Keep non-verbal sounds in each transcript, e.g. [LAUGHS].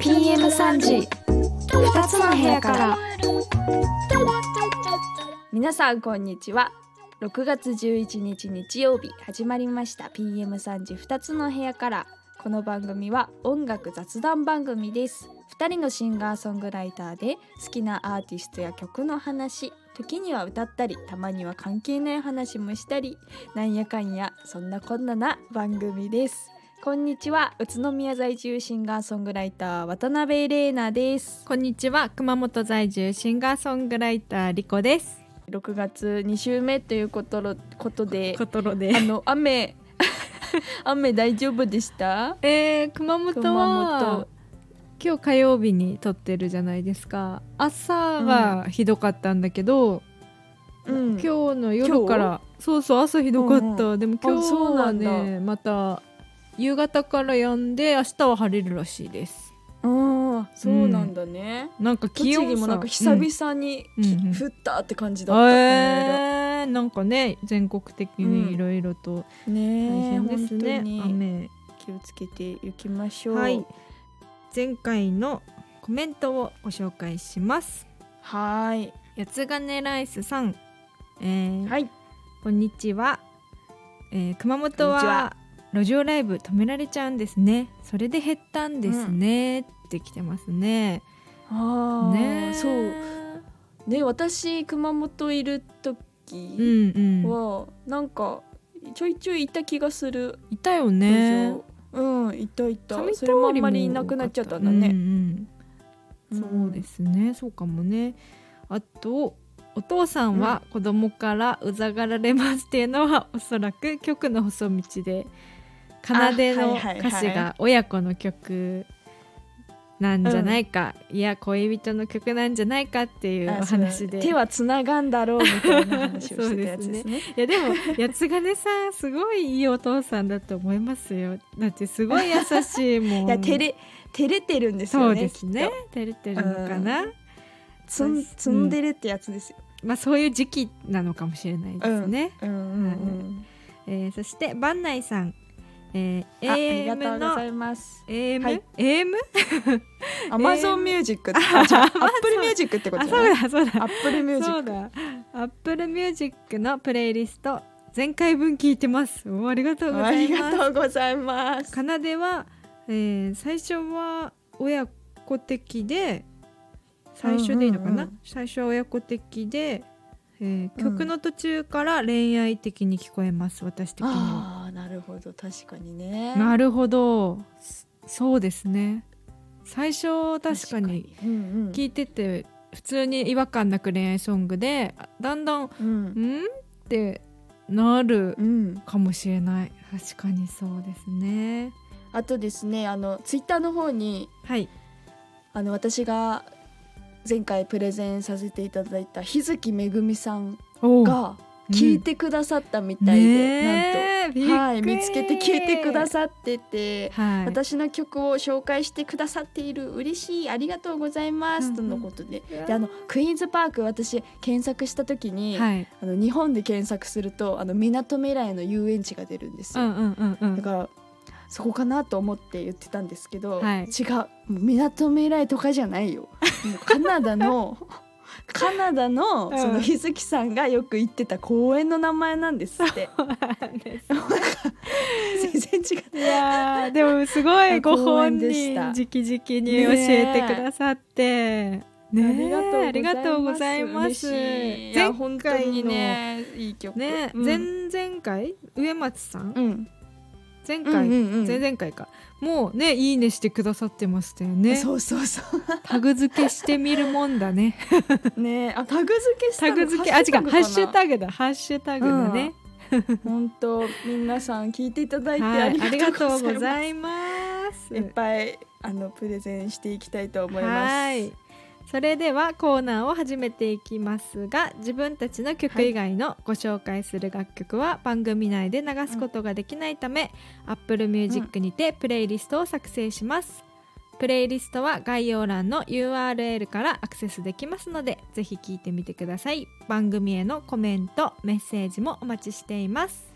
PM3 時2つの部屋から皆さんこんにちは6月11日日曜日始まりました PM3 時2つの部屋からこの番組は音楽雑談番組です2人のシンガーソングライターで好きなアーティストや曲の話時には歌ったりたまには関係ない話もしたりなんやかんやそんなこんなな番組です。こんにちは宇都宮在住シンガーソングライター渡辺玲奈です。こんにちは熊本在住シンガーソングライターリコです。6月2週目ということろことでことろで。あの雨 [LAUGHS] 雨大丈夫でした？えー、熊本熊は本今日火曜日に撮ってるじゃないですか。朝がひどかったんだけど、うん。今日の夜からそうそう朝ひどかった、うんでも今日はねまた夕方から止んで明日は晴れるらしいです。うんそうなんだね、なんか気栃温もなんか久々に、うん。うんうん。降ったって感じうんだった、この間。えー、なんかね全国的にいろいろと大ねえ変ですね、本当に。雨気をつけていきましょう。はい前回のコメントをご紹介します。はい。八つ金ライスさん、えーはい。こんにちは、えー熊本はは。路上ライブ止められちゃうんですね。それで減ったんですね、って来てますね。ああ、ねえそう。ね私熊本いる時うんうん。は、なんかちょいちょいいた気がする。いたよねうんいたいた。上通りそれもあんまりいなくなっちゃったんだうんね、うん。そうですね。そうかもね。あとお父さんは子供からうざがられますっていうのはおそらく曲の細道で奏での歌詞が親子の曲なんじゃないか、いや恋人の曲なんじゃないかっていうお話で。手はつながんだろうみたいな話をしてたやつですね。いやでも八つ金さんすごいいいお父さんだと思いますよ。だってすごい優しいもん。[LAUGHS] いや照れ照れてるんですそうよね。ですね照れてるのかな、つんツンデレってやつですよ、まあそういう時期なのかもしれないですね、うん。うんうんえーそして番内さん、えー、あありがとうございます。AM、はい。AM? [LAUGHS] Amazon Music [LAUGHS] あ Apple Music ってことあそうだそうだ。 Apple Music Apple Music のプレイリスト前回分聞いてます。おありがとうごありざいます。がとうございます。奏では、えー最初は親子的で最初でいいのかな、うんうんうん。最初は親子的で、えーうん曲の途中から恋愛的に聞こえます私的には。なるほど。確かにね。なるほど。そそうですね。最初確かにうんうん。聞いてて普通に違和感なく恋愛ソングでだんだんうん「ん?」ってなるうん。かもしれない。確かにそうですね。あとですねあのツイッターの方にはい。あの私が前回プレゼンさせていただいた日月めぐみさんおが聞いてくださったみたいで、ねえびっくり。なんと、はい、見つけて聞いてくださってて、はい。私の曲を紹介してくださっている嬉しいありがとうございます、うんうん。とのことで。であのクイーンズパーク私検索した時に、はい。あの日本で検索するとあの港未来の遊園地が出るんですよ、うんうんうんうん。だからそこかなと思って言ってたんですけど、はい。違う。もう港未来とかじゃないよ。[LAUGHS] カナダのカナダのうん。その日月さんがよく行ってた公園の名前なんですって。全然違う [LAUGHS] いやーでもすごいご公本人直々に教えてくださって、ねえありがとうございます。ありがとうございます。嬉しい。いや本当にねいい曲。ね、うん。前々回？上松さん、うん。前回、前々回かもうねいいねしてくださってましたよね。そうそうそタグ付けしてみるもんだね。うねあタグ付けしたの？タグ付けあ違うハッシュグタグだ。ハッシュタグだね、本当皆さん聞いていただいてはいありがとうございます。ざいます。いっぱいあのプレゼンしていきたいと思います。それではコーナーを始めていきますが自分たちの曲以外のご紹介する楽曲は番組内で流すことができないため、Apple Music にてプレイリストを作成します。プレイリストは概要欄の URL からアクセスできますのでぜひ聞いてみてください。番組へのコメントメッセージもお待ちしています。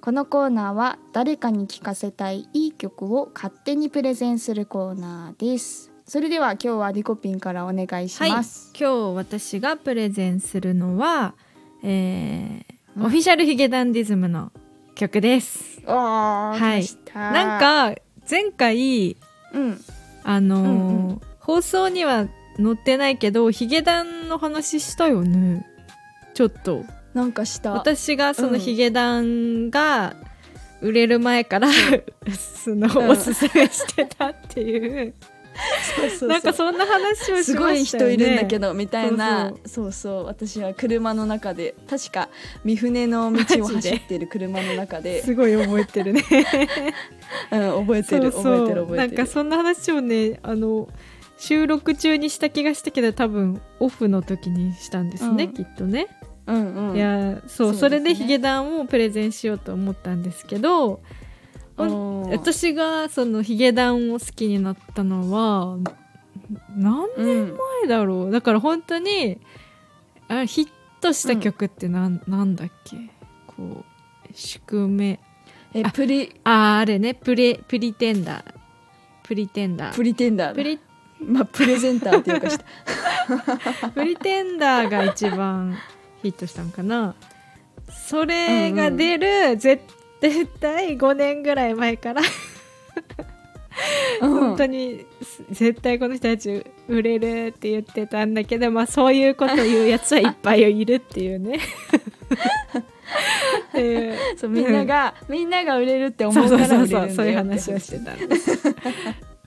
このコーナーは誰かに聴かせたいいい曲を勝手にプレゼンするコーナーです。それでは今日はリコピンからお願いします、今日私がプレゼンするのは、えーうんオフィシャルヒゲダンディズムの曲です。はい。なんか前回うん。あのーうんうん。放送には載ってないけどヒゲダンの話したよね。ちょっとなんかした。私がそのうん。ヒゲダンが売れる前から、[LAUGHS] その、うんおすすめしてたっていう。そうそうなんかそんな話をね。すごい人いるんだけどどみたいな。そうそう。私は車の中で確か三船の道を走ってる車の中で、すごい覚えてるね。[LAUGHS] うん、覚えてる覚えてる覚えてる。なんかそんな話をねあの収録中にした気がしたけど多分オフの時にしたんですね、うん。きっとね、うんうん。いやそうそね。それでヒゲダンをプレゼンしようと思ったんですけど私がそのヒゲダンを好きになったのは何うん前だろう？だから本当にあヒットした曲ってなん,、なんだっけ？こう宿命。あえプリ。あーあれね。プレプリテンダー。プリテンダー。プリテンダーだ。プリまあプレゼンターっていうか [LAUGHS] した [LAUGHS] プリテンダーが一番ヒットしたのかな？それが出る、絶対5年ぐらい前から。本当にす絶対この人たち売れるって言ってたんだけど、まあ、そういうこと言うやつはいっぱいいるっていうね。[LAUGHS] っていう。そうみんなが、みんなが売れるって思そうからそうそうそういう話をしてたんです。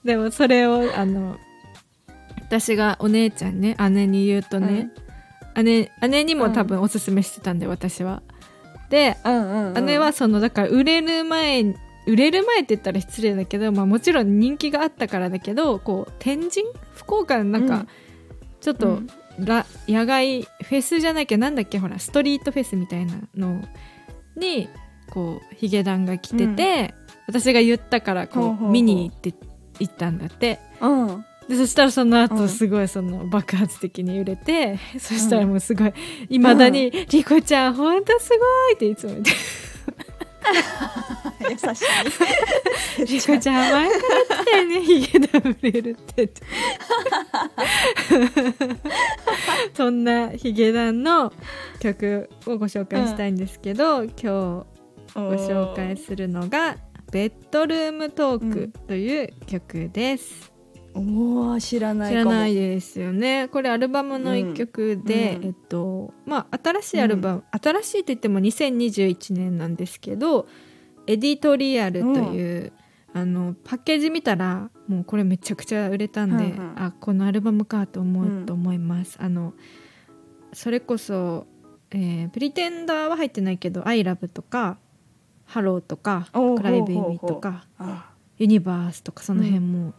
でもそれをあの私がお姉ちゃんね姉に言うとね、姉姉にも多分おすすめしてたんで私は。でうんうん、うん、姉はそのだから売れる前に売れる前って言ったら失礼だけど、まあ、もちろん人気があったからだけどこう天神？福岡のなんか、うん。ちょっと、うん。ら野外フェスじゃなきゃなんだっけほらストリートフェスみたいなのにこうヒゲダンが来てて、私が言ったからこう。見に行って行ったんだって。うんでそしたらそのうん。後すごいその爆発的に売れて、[LAUGHS] そしたらもうすごいいまだに「リコちゃんほんとすごい!」っていつも言って。[LAUGHS] 優しい。[LAUGHS] リコちゃん前からてねヒゲダン売れるってそんなヒゲダンの曲をご紹介したいんですけど、今日ご紹介するのが「ベッドルームトーク」という曲です、おー知らない知からもないですよね。これアルバムの一曲で、うんえっとまあ新しいアルバム、新しいと言っても2021年なんですけどエディトリアルという、あのパッケージ見たらもうこれめちゃくちゃ売れたんで、うんうん。あこのアルバムかと思ううんと思います、あのそれこそ、えープリテンダーは入ってないけど「 I LOVE とか「ハローとか「おー Cry Baby」とかあ「 Universe」とかその辺も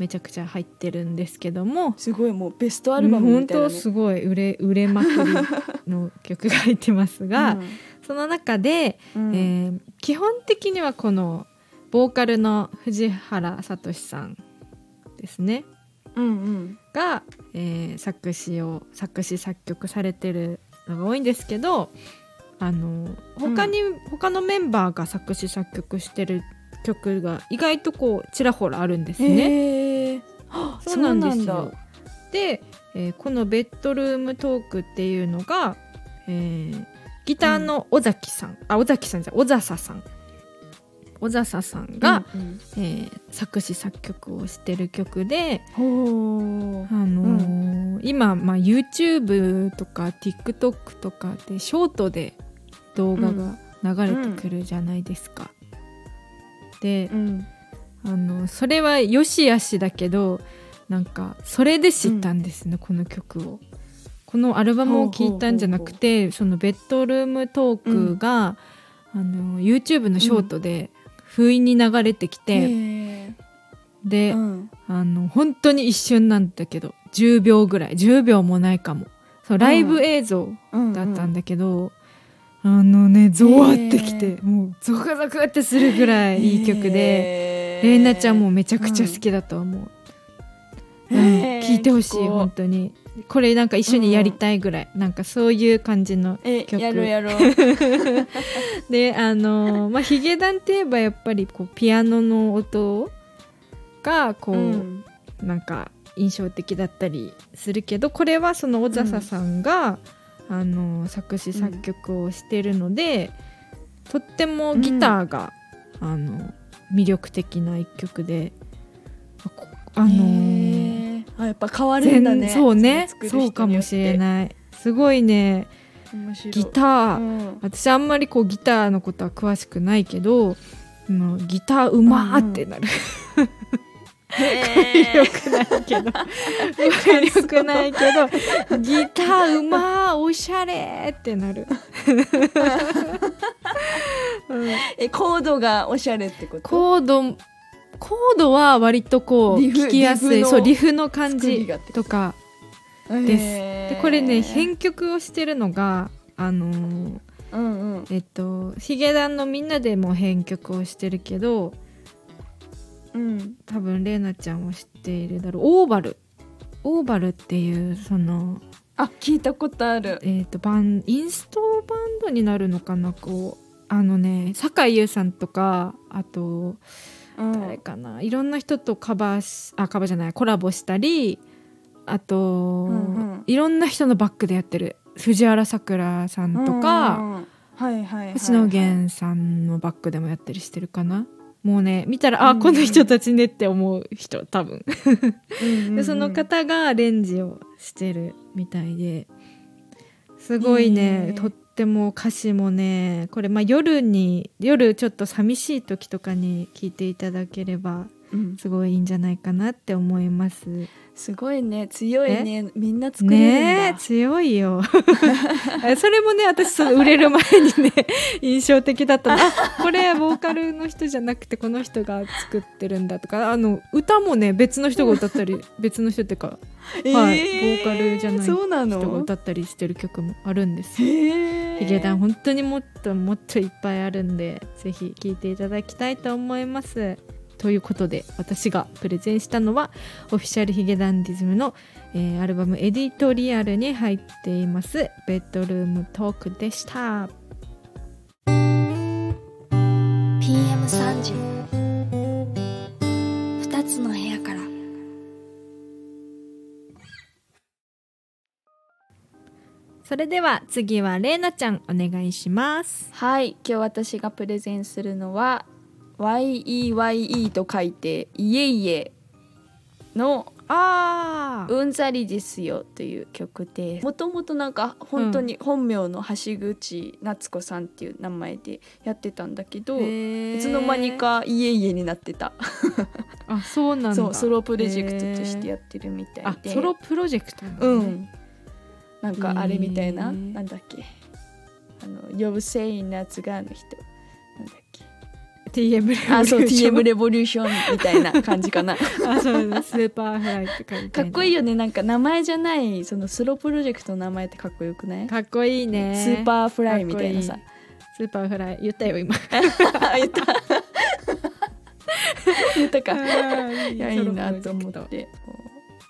めちゃくちゃ入ってるんですけども、すごいもうベストアルバムみたいな、ね、本当すごい売れ売れまくりの曲が入ってますが、その中で、うん。えー基本的にはこのボーカルの藤原聡さんですね。うんうん。が、えー作詞を作詞作曲されてるのが多いんですけどあの他に、他のメンバーが作詞作曲してる曲が意外とこうちらほらあるんですね。そうなんですだよ。で、えーこのベッドルームトークっていうのが、えーギターの尾崎さん、あ尾崎さんじゃ小笹さん。小笹さんが、うんうん。えー作詞作曲をしてる曲で、あのー今、まあ、YouTube とか TikTok とかでショートで動画が流れてくるじゃないですか。で、うん。あのそれはよしあしだけどなんかそれで知ったんですね、この曲を。このアルバムを聴いたんじゃなくてそのベッドルームトークが、あの YouTube のショートで不意に流れてきて、へで、うん。あの本当に一瞬なんだけど10秒ぐらい。10秒もないかも。そうライブ映像うんだったんだけど、あのねゾワってきて、へもうゾクゾクってするぐらいいい曲で、でレイナちゃんもめちゃくちゃ好きだと思う、うん聞いてほしい本当に。これなんか一緒にやりたいぐらい、なんかそういう感じのえ曲やろうやろう。[LAUGHS] であのー [LAUGHS] まあヒゲダンって言えばやっぱりこうピアノの音がこう、うん。なんか印象的だったりするけどこれはその小笹さんが、あの作詞作曲をしてるので、とってもギターが、あの魅力的な一曲であのーあやっぱ変わるんだね。全そうね。そうかもしれいない。すごいね。ギター、うん。私あんまりこうギターのことは詳しくないけどギターうまーってなる、へ [LAUGHS] よくないけど [LAUGHS] よくないけどギターうまーおしゃれってなる、う [LAUGHS] んえコードがおしゃれってこと？コードコードは割とこう聞きやすいそうリフの感じと？かです。でこれね編曲をしてるのがあのーうんうん。えっとヒゲダンのみんなでも編曲をしてるけどうん多分レイナちゃんは知っているだろう。オーバル。オーバルっていうその、あ聞いたことある。えっとバンインストバンドになるのかなこう。あのね酒井優さんとかあとうん。誰かな、いろんな人とカバーしあカバーじゃないコラボしたりあと、んうん。いろんな人のバックでやってる。藤原さくらさんとか、うんうんうん。はいはいはいはい。星野源さんのバックでもやったりしてるかなもうね見たら、あうん。この人たちねって思う人多分。でその方がアレンジをしてるみたいで。すごいへね。ーとっても歌詞もねこれまあ夜に夜ちょっと寂しい時とかに聞いていただければうんすごいいいんじゃないかなって思います。すごいね強いね。みんな作れるんだ。ねえ強いよ。え [LAUGHS] それもね私その売れる前にね [LAUGHS] 印象的だったの。あこれボーカルの人じゃなくてこの人が作ってるんだとか。あの歌もね別の人が歌ったり [LAUGHS] 別の人っていうかえはいボーカルじゃない人がの歌ったりしてる曲もあるんですよ。へヒゲダン本当にもっともっといっぱいあるんでぜひ聴いていただきたいと思います。ということで私がプレゼンしたのはオフィシャルヒゲダンディズムの、えーアルバムエディトリアルに入っていますベッドルームトークでした。PM3 時2つの部屋からそれでは次はレイナちゃんお願いします。はい今日私がプレゼンするのは YEYE と書いて「いえいえ」のあ「うんざりですよ」という曲です。もともとなんか本当に本名の橋口夏子さんっていう名前でやってたんだけどいつの間にか「いえいえ」になってた。あそうなんだ。そうソロプロジェクトとしてやってるみたいあでソロプロジェクトね。うん。なんかあれみたいな、なんだっけ？あの呼ぶせいなやつがの人 TM レボリューションあそう TM レボリューションみたいな感じかな。[LAUGHS] あそうですスーパーフライって書いてかっこいいよね。なんか名前じゃないそのスロープロジェクトの名前ってかっこよくない？かっこいいね。スーパーフライみたいなさ。スーパーフライ言ったよ今。[LAUGHS] 言った。[LAUGHS] 言ったか。いい。やいいなと思って。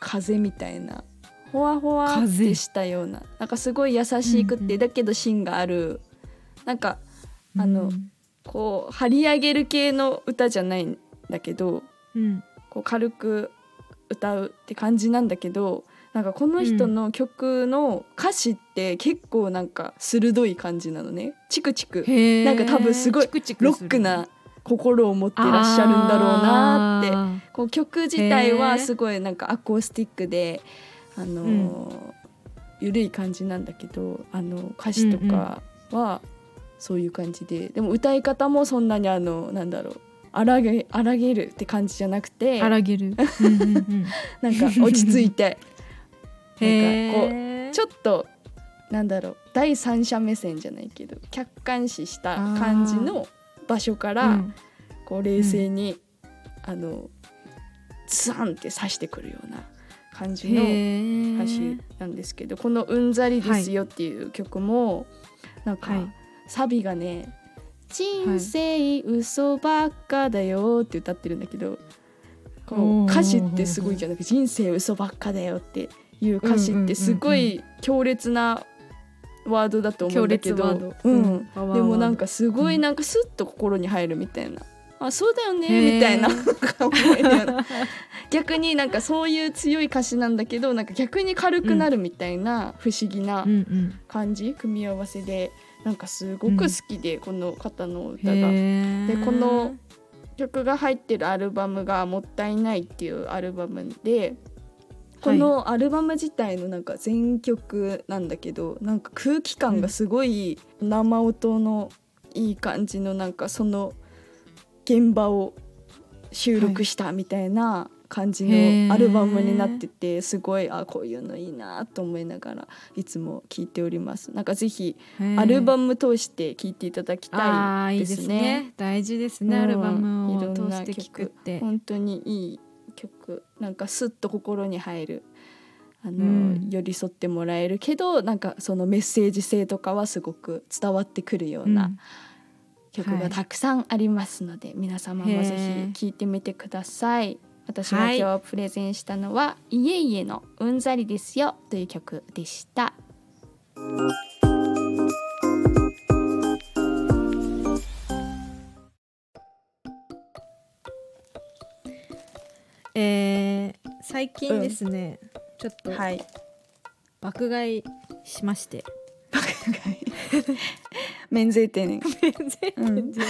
風みたいな。ほわほわっ風。てしたような。なんかすごい優しくって、うんうん。だけど芯がある。なんかあのこう張り上げる系の歌じゃないんだけどうん。こう軽く歌うって感じなんだけどなんかこの人の曲の歌詞って結構なんか鋭い感じなのね。チクチク。なんか多分すごいロックな心を持ってらっしゃるんだろうなって。あこう曲自体へはーすごいなんかアコースティックで、あのーゆるい感じなんだけどあの歌詞とかはそういう感じで、でも歌い方もそんなにあのなんだろう。荒げ荒げるって感じじゃなくて。ー荒げる。[LAUGHS] うんうんうん。なんか落ち着いて。[LAUGHS] へなんかこーうちょっとなんだろう。第三者目線じゃないけど客観視した感じの場所から、うん。こう冷静に、あのツンって刺してくるような感じのへ歌詞なんですけどこの「うんざりですよ」っていう曲も、なんか、はいサビがね「人生嘘ばっかだよ」って歌ってるんだけどこう歌詞ってすごいじゃなくて「人生嘘ばっかだよ」っていう歌詞ってすごい強烈なワードだと思うんだけど、でもなんかすごいなんかスッと心に入るみたいな。あそうだよへねー。みたいな。逆になんかそういう強い歌詞なんだけどなんか逆に軽くなるみたいな不思議な感じ、組み合わせでなんかすごく好きで、この方の歌が。でこの曲が入ってるアルバムが「もったいない」っていうアルバムでこのアルバム自体のなんか全曲なんだけどなんか空気感がすごい生音のいい感じのなんかその現場を収録したみたいな感じのアルバムになっててすごいあこういうのいいなと思いながらいつも聴いております。なんかぜひアルバム通して聴いていただきあたーいいですね。ね大事ですね、うん。アルバムを通して聞くって。本当にいい曲。なんかスッと心に入るあの、うん。寄り添ってもらえるけどなんかそのメッセージ性とかはすごく伝わってくるよううん。な曲がたくさんありますので、皆様もぜひ聴いてみてください。私が今日プレゼンしたのは「いえいえのうんざりですよ」という曲でした。えー、最近ですね、うん、ちょっと、はい、爆買いしまして。爆買い。[LAUGHS] 免税店。免税店じゃ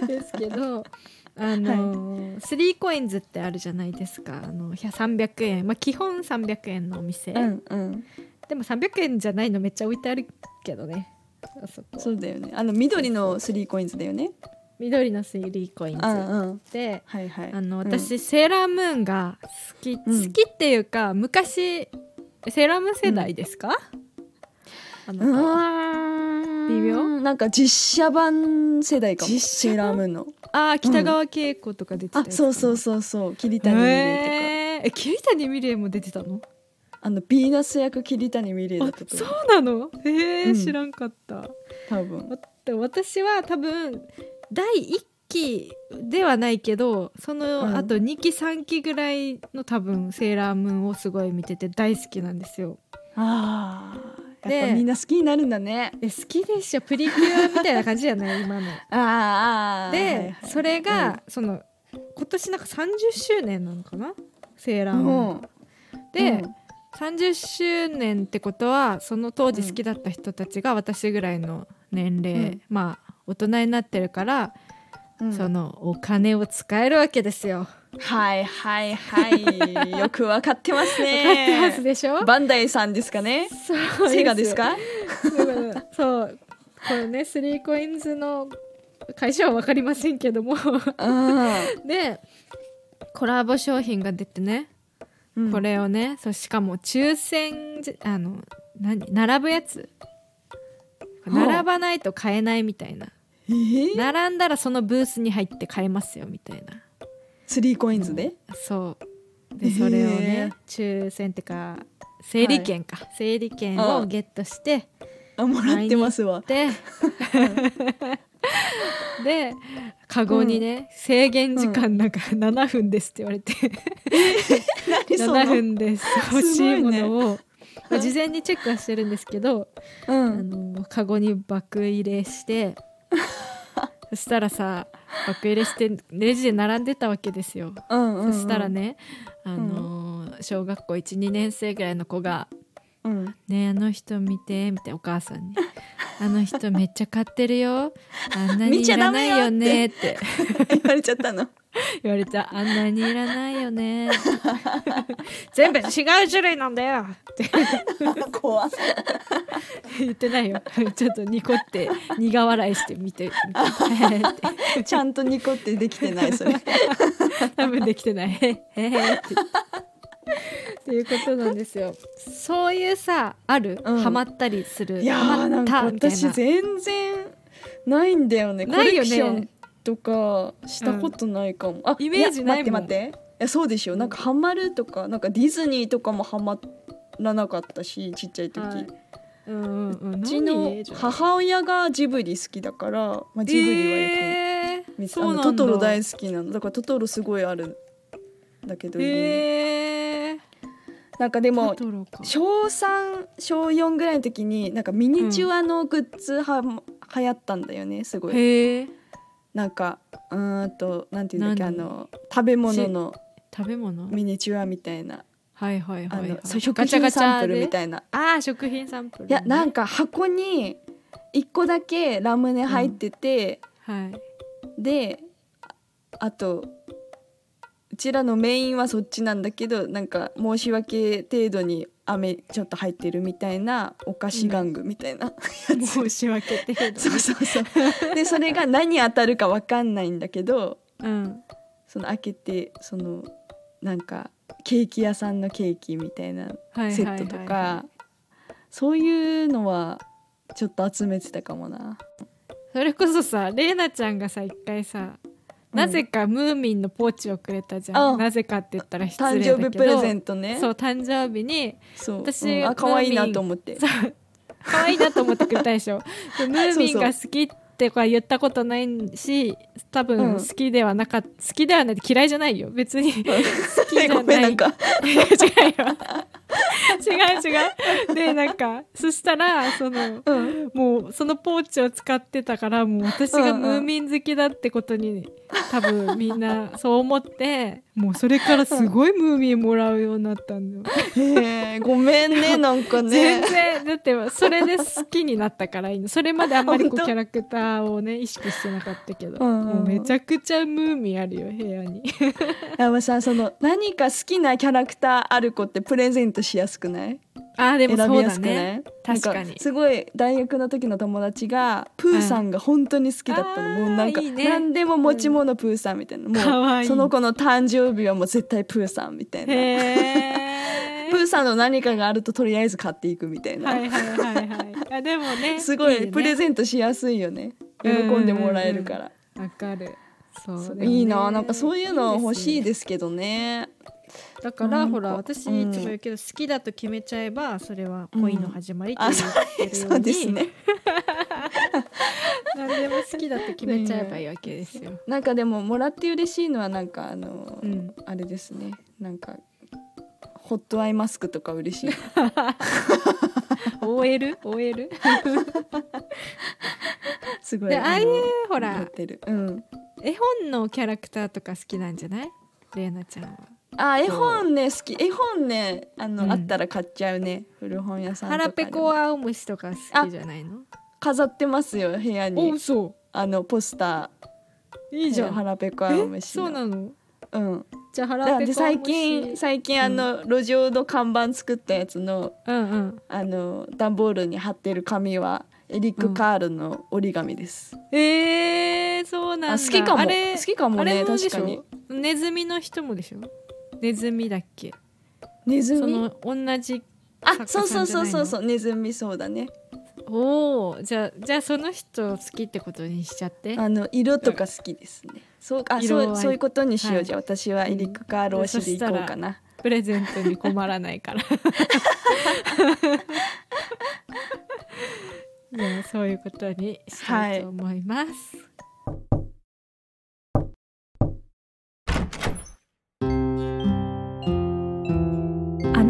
なですけど、あのーはい。スリーコインズってあるじゃないですか。あの300円、まあ、基本300円のお店、うんうん、でも300円じゃないのめっちゃ置いてあるけどね。そそうだよね。あの緑のスリーコインズだよね。緑のスリーコインズ、ううん、で、はいはい、あの私、うん、セーラームーンが好き好きっていうか、昔セーラームーン世代ですか、うんあのうん微妙？なんか実写版世代かも。セーラームーンの。あー北川景子とか出てたやつかな。あそうそうそうそう。桐谷美玲とか、えー。え桐谷美玲も出てたの？あのヴィーナス役桐谷美玲だあったとそ思う。うなの？えーうん。知らんかった。多分。私は多分第1期ではないけどそのうん。後2期3期ぐらいの多分セーラームーンをすごい見てて大好きなんですよ。ああぱみんな好きになるんだね。え好きでしょプリキュアみたいな感じじゃない今の。あーあーで、はいはい。それが、その今年なんか30周年なのかな？セーラーうん。ムーン、で、うん。30周年ってことはその当時好きだった人たちが私ぐらいの年齢、うん。まあ大人になってるから、うん。そのお金を使えるわけですよ。はいはいはい。[LAUGHS] よくわかってますね。分かってますでしょ？バンダイさんですかね？そうセガですか？そう。これねスリーコインズの会社は分かりませんけども。でコラボ商品が出てね、うん。これをねそうしかも抽選じあの何並ぶやつ。はあ並ばないと買えないみたいなえー？並んだらそのブースに入って買えますよみたいな。スリーコインズで？そう。でそれをね抽選ってか整理券か、整理券をゲットしてあもらってますわ。ででカゴにね、制限時間なん。か7分ですって言われて。何その？7分です欲しいものを、まあ事前にチェックはしてるんですけど、うあんのカゴに爆入れしてそしたらさ爆入れしてレジで並んでたわけですよ。うんうんうん。そしたらね、あのー小学校12年生ぐらいの子がうん「ねえあの人見て」みたいなお母さんに「あの人めっちゃ買ってるよ。[LAUGHS] [LAUGHS] あんなにいらないよね」って。言われちゃったの。言われた「あんなにいらないよね」全部違う種類なんだよ」っ [LAUGHS] て怖っ。言ってないよ。ちょっとニコって苦笑いして見て。ちゃんとニコってできてないそれ。多分できてない。へへへってっていうことなんですよ。そういうさある、うん。ハマったりする？いやな？んか私全然ないんだよね。ないよね。コレクションとかしたことないかも、あイメージないもん。や待って待って。やそうでしょなんかハマるとかなんかディズニーとかもハマらなかったしちっちゃい時、はい。うんうんうん。うちの母親がジブリ好きだから、まあ、ジブリはよえーく見て、そうなんだ。あのトトロ大好きなの。だからトトロすごいあるんだけど、えー、なんかでも小3小4ぐらいの時になんかミニチュアのグッズは、流行ったんだよねすごい。なんかうーんとなんていうんだっけあ何の食べ物の食べ物？ミニチュアみたいな。はいはいはい、はい、食品サンプルでみたいな。ああ食品サンプル、ね、いやなんか箱に1個だけラムネ入ってて、はい。でああとうちらのメインはそっちなんだけどなんか申し訳程度に飴ちょっと入ってるみたいなお菓子玩具みたいな、申し訳程度そうそうそう。でそれが何当たるか分かんないんだけどうんその開けてそのなんかケーキ屋さんのケーキみたいなはいはいセはいはい。ットとかそういうのはちょっと集めてたかもな。それこそさレイナちゃんがさ一回さなぜかムーミンのポーチをくれたじゃん、あ。なぜかって言ったら失誕礼だけど。生日プレゼントね。そう誕生日にそう。私うん。あ可愛いなと思って。そう。可愛いなと思ってくれたでしょ。で [LAUGHS] ムーミンが好きってか言ったことないし多うん。分好きではなかった、好きではないって嫌いじゃないよ。別に好きじゃない。[LAUGHS] ごめんなんか。[LAUGHS] 違うよ [LAUGHS] 違う違う。でなんかそしたらそのうん。もうそのポーチを使ってたからもう私がムーミン好きだってことに多分みんなそう思ってもうそれからすごいムーミンもらうようになったんだよ。へえごめんね [LAUGHS] なんか全ね然だってそれで好きになったからいいの。それまであんまりこうキャラクターをね意識してなかったけど、もうめちゃくちゃムーミンあるよ部屋に。でもさその何か好きなキャラクターある子ってプレゼントしやすくない？あーでもそうだね。確かに。すごい大学の時の友達がプーさんが本当に好きだったの、うん。もうなんかあーいいね。何でも持ち物プーさんみたいな、もかわいい。うその子の誕生日はもう絶対プーさんみたいな。へ [LAUGHS] プーさんの何かがあるととりあえず買っていくみたいな、はいはいはいはい。あでもね [LAUGHS] すごいね。プレゼントしやすいよね。喜んでもらえるから、わかる。そうそうでもねいいななんかそういうの欲しいいですけどねだからほら私いつも言うけど好きだと決めちゃえばそれは恋の始まりってあ言ってるように、そうですね。[LAUGHS] 何でも好きだと決めちゃえばいいわけですよ、[LAUGHS] なんかでももらって嬉しいのはなんかあの、うん。あれですね。なんかホットアイマスクとか嬉しい。[LAUGHS] OL? OL? すごいでああいうのほら絵本のキャラクターとか好きなんじゃない？レイナちゃんはあ絵本ね好き。絵本ねあの、うん。あったら買っちゃうね。古本屋さんとか腹ペコは青虫とか好きじゃないの？飾ってますよ部屋おにそあのポスター。ういいじゃん。腹ペコ青え？虫そうなの？うん。じゃあ腹ペコで最近最近あの、路上の看板作ったやつのうんうん。あの段ボールに貼ってる紙はエリック・カールの折り紙です、えー、そうなんだ。あ好きかも。あれ好きかもあれねもでしょ？確かに。ネズミの人もでしょ？ネズミだっけ？ネズミ？その同じあそうそうそうそうそうネズミそうだね。おおじゃあじゃあその人好きってことにしちゃって？あの色とか好きですね。そうあ色合い。うそそういうことにしよう、はいじゃあ私はエリック・カール推しでいこうかな、プレゼントに困らないから。[LAUGHS] じゃあそういうことにしたいと思います、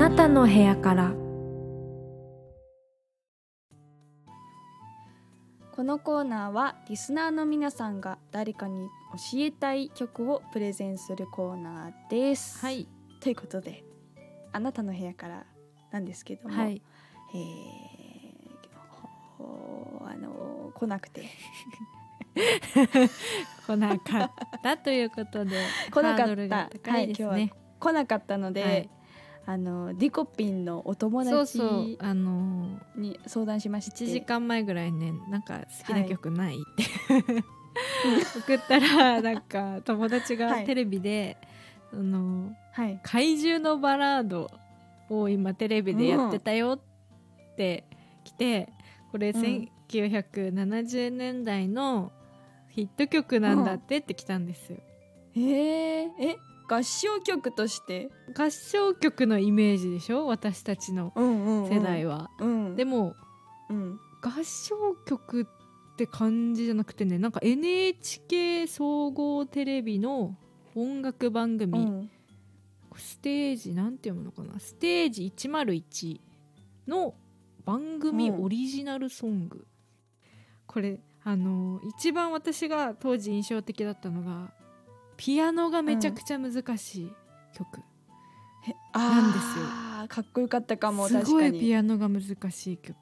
なたの部屋から。このコーナーはリスナーの皆さんが誰かに教えたい曲をプレゼンするコーナーです。はい。ということであなたの部屋からなんですけども、はい。えーほあの来なくて。[LAUGHS] 来なかったということで [LAUGHS] 来なかった。ハードルが高いですは来なかったので、はいあのディコピンのお友達あのーに相談しまして。1時間前ぐらいねなんか好きな曲ない？って、[LAUGHS] 送ったらなんか友達はい。がテレビで、あのはい。怪獣のバラードを今テレビでやってたよって来て、これん。1970年代のヒット曲なんだってって来たんですよ。えー、え合唱曲として、合唱曲のイメージでしょ？私たちのうんうんうん。世代は、うん、でもうん、合唱曲って感じじゃなくてねなんか NHK 総合テレビの音楽番組、うん。ステージなんて読むのかな？ステージ101の番組うん。オリジナルソング、これあの一番私が当時印象的だったのがピアノがめちゃくちゃ難しい曲、へなんですよ。かっこよかったかもす確かに。ごいピアノが難しい曲。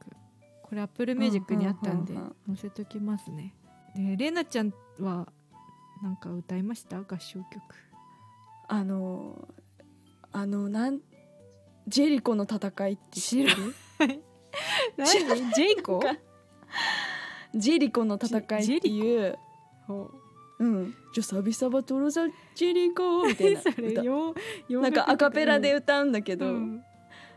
これアップルミュージックにあったんでうんうんうん。載せときますね。でレナちゃんはなんか歌いました？合唱曲。あのあのなんジェリコの戦いって知る何知らジェイコ？かジェリコの戦いっていうほうん「ジョサビサバトロザジェリコ」みたいな [LAUGHS] なんかアカペラで歌うんだけど、うん。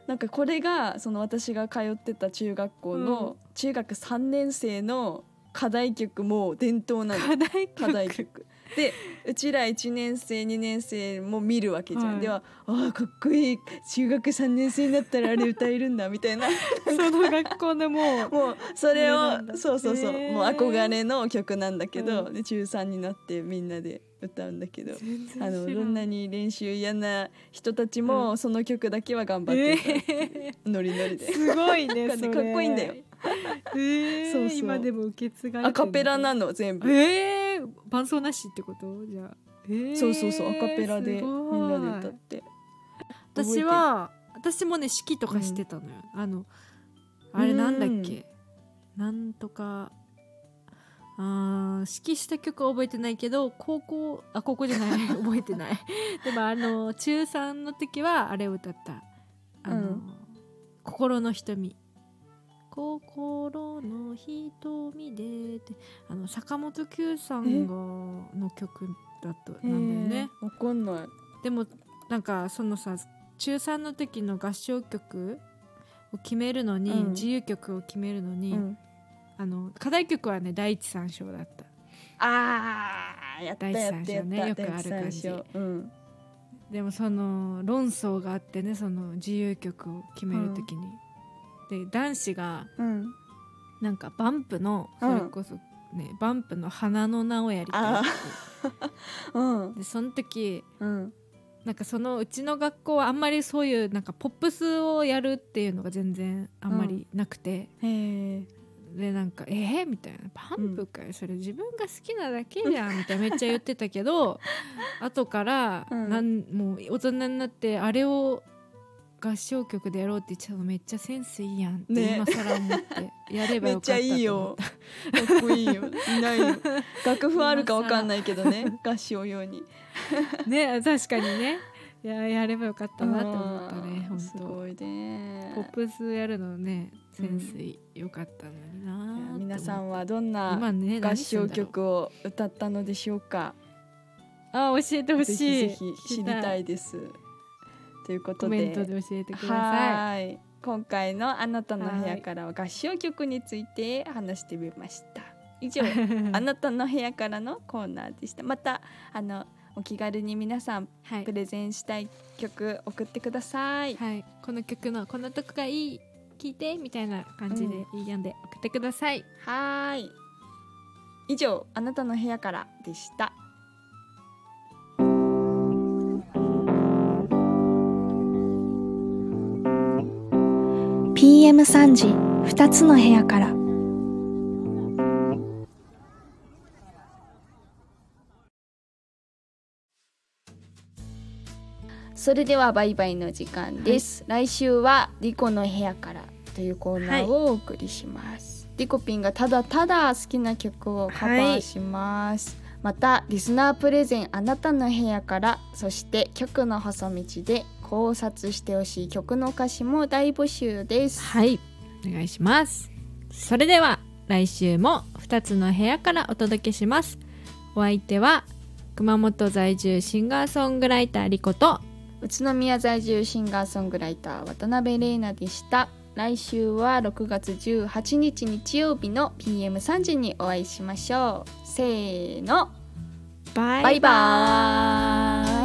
なんかこれがその私が通ってた中学校の中学3年生の課題曲も伝統なの。課題曲。課題曲でうちら1年生2年生も見るわけじゃん、はいではああかっこいい中学3年生になったらあれ歌えるんだみたいな。[LAUGHS] その学校でもうもうそれをそうそうそう。もう憧れの曲なんだけど、うん。で中3になってみんなで歌うんだけどあのどんなに練習嫌な人たちも、その曲だけは頑張って歌うっていう、ノリノリで。すごいねかかっこいいんだよ。えー。そうそう。今でも受け継がれてるアカペラなの全部、えー、伴奏なしってこと？じゃあ、えーそうそうそうアカペラですみんなで歌って。私は私もね指揮とかしてたのよ、あのあれなんだっけ、なんとかあー指揮した曲は覚えてないけど高校あ高校じゃない。[LAUGHS] 覚えてない。でもあの中3の時はあれを歌った。あの、うん。心の瞳心の瞳でってあの坂本九さんがの曲だとなんだよね。わかんない。でもなんかそのさ中3の時の合唱曲を決めるのに、うん。自由曲を決めるのに、うん。あの課題曲はね第一三章だった。あーやった第や三章ったやったねよくある感じ。第三章。うん。でもその論争があってねその自由曲を決める時に、で男子がうん。なんかバンプのそれこそね、バンプの花の名をやりたいあってう。[LAUGHS] ん。でその時うん。なんかそのうちの学校はあんまりそういうなんかポップスをやるっていうのが全然あんまりなくて、へえでなんか「えー?」みたいな「バンプかよそれ自分が好きなだけじゃん」みたいなめっちゃ言ってたけど [LAUGHS] 後から、うん。なんもう大人になってあれを合唱曲でやろうって言っちゃうのめっちゃセンスいいやんってね。今更思って [LAUGHS] やればめっちゃよかったと思った。いいよ。かっこいいよ。いないよ。[LAUGHS] 楽譜あるかわかんないけどね。合唱用に。[LAUGHS] ね確かにね。いややればよかったなって思ったねうんす本ごいね。当ポップスやるのねセンス良かったのにな皆さんはどんな合唱曲を歌ったのでしょうか？あ教えてほぜしい。ひぜひ知りたいですということコメでントで教えてください。はい。今回のあなたの部屋からは合唱曲について話してみました。以上 [LAUGHS] あなたの部屋からのコーナーでした。またあのお気軽に皆さんはい。プレゼンしたい曲送ってください、はい、この曲のこのとこがいい聞いてみたいな感じでいいやんで送ってください、はーい。以上あなたの部屋からでした PM3 時2つの部屋から。それではバイバイの時間です、来週はリコの部屋からというコーナーをお送りします、リコピンがただただ好きな曲をカバーします、またリスナープレゼンあなたの部屋からそして曲の細道で考察してほしい曲の歌詞も大募集です。はいお願いします。それでは来週も2つの部屋からお届けします。お相手は熊本在住シンガーソングライターリコと宇都宮在住シンガーソングライター渡辺玲奈でした。来週は6月18日日曜日の PM3 時にお会いしましょう。せーの。ババイバーイ